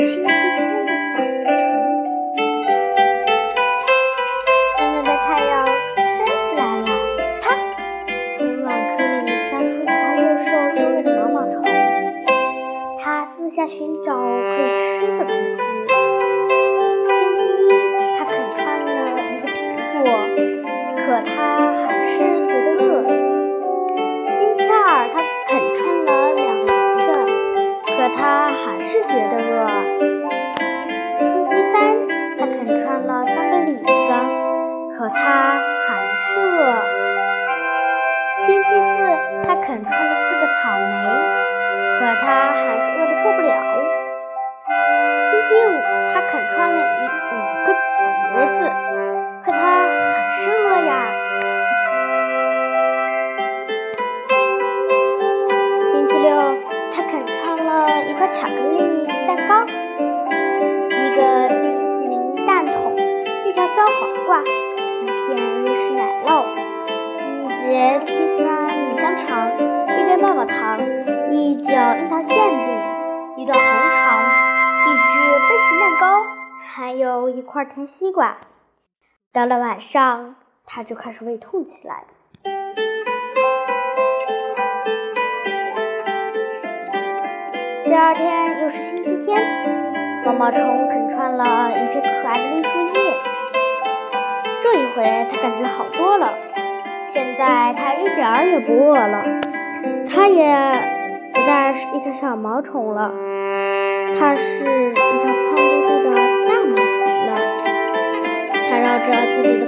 星期天的早晨，温暖的太阳升起来了。啪！从卵壳里钻出一条又瘦又弱的毛毛虫，它四下寻找可以吃的东西。他，还是觉得饿。星期三，他啃穿了三个李子，可他还是饿。星期四，他啃穿了四个草莓，可他还是饿得受不了。星期五，他啃穿了一五个巧克力蛋糕，一个冰激凌蛋筒，一条酸黄瓜，一片瑞士奶酪，一节披萨米香肠，一根棒棒糖，一角樱桃馅饼，一段红肠，一只杯形蛋糕，还有一块甜西瓜。到了晚上，他就开始胃痛起来。第二天又是星期天，毛毛虫啃穿了一片可爱的绿树叶。这一回，它感觉好多了。现在它一点儿也不饿了，它也不再是一条小毛虫了，它是一条胖嘟嘟的大毛虫了。它绕着自己的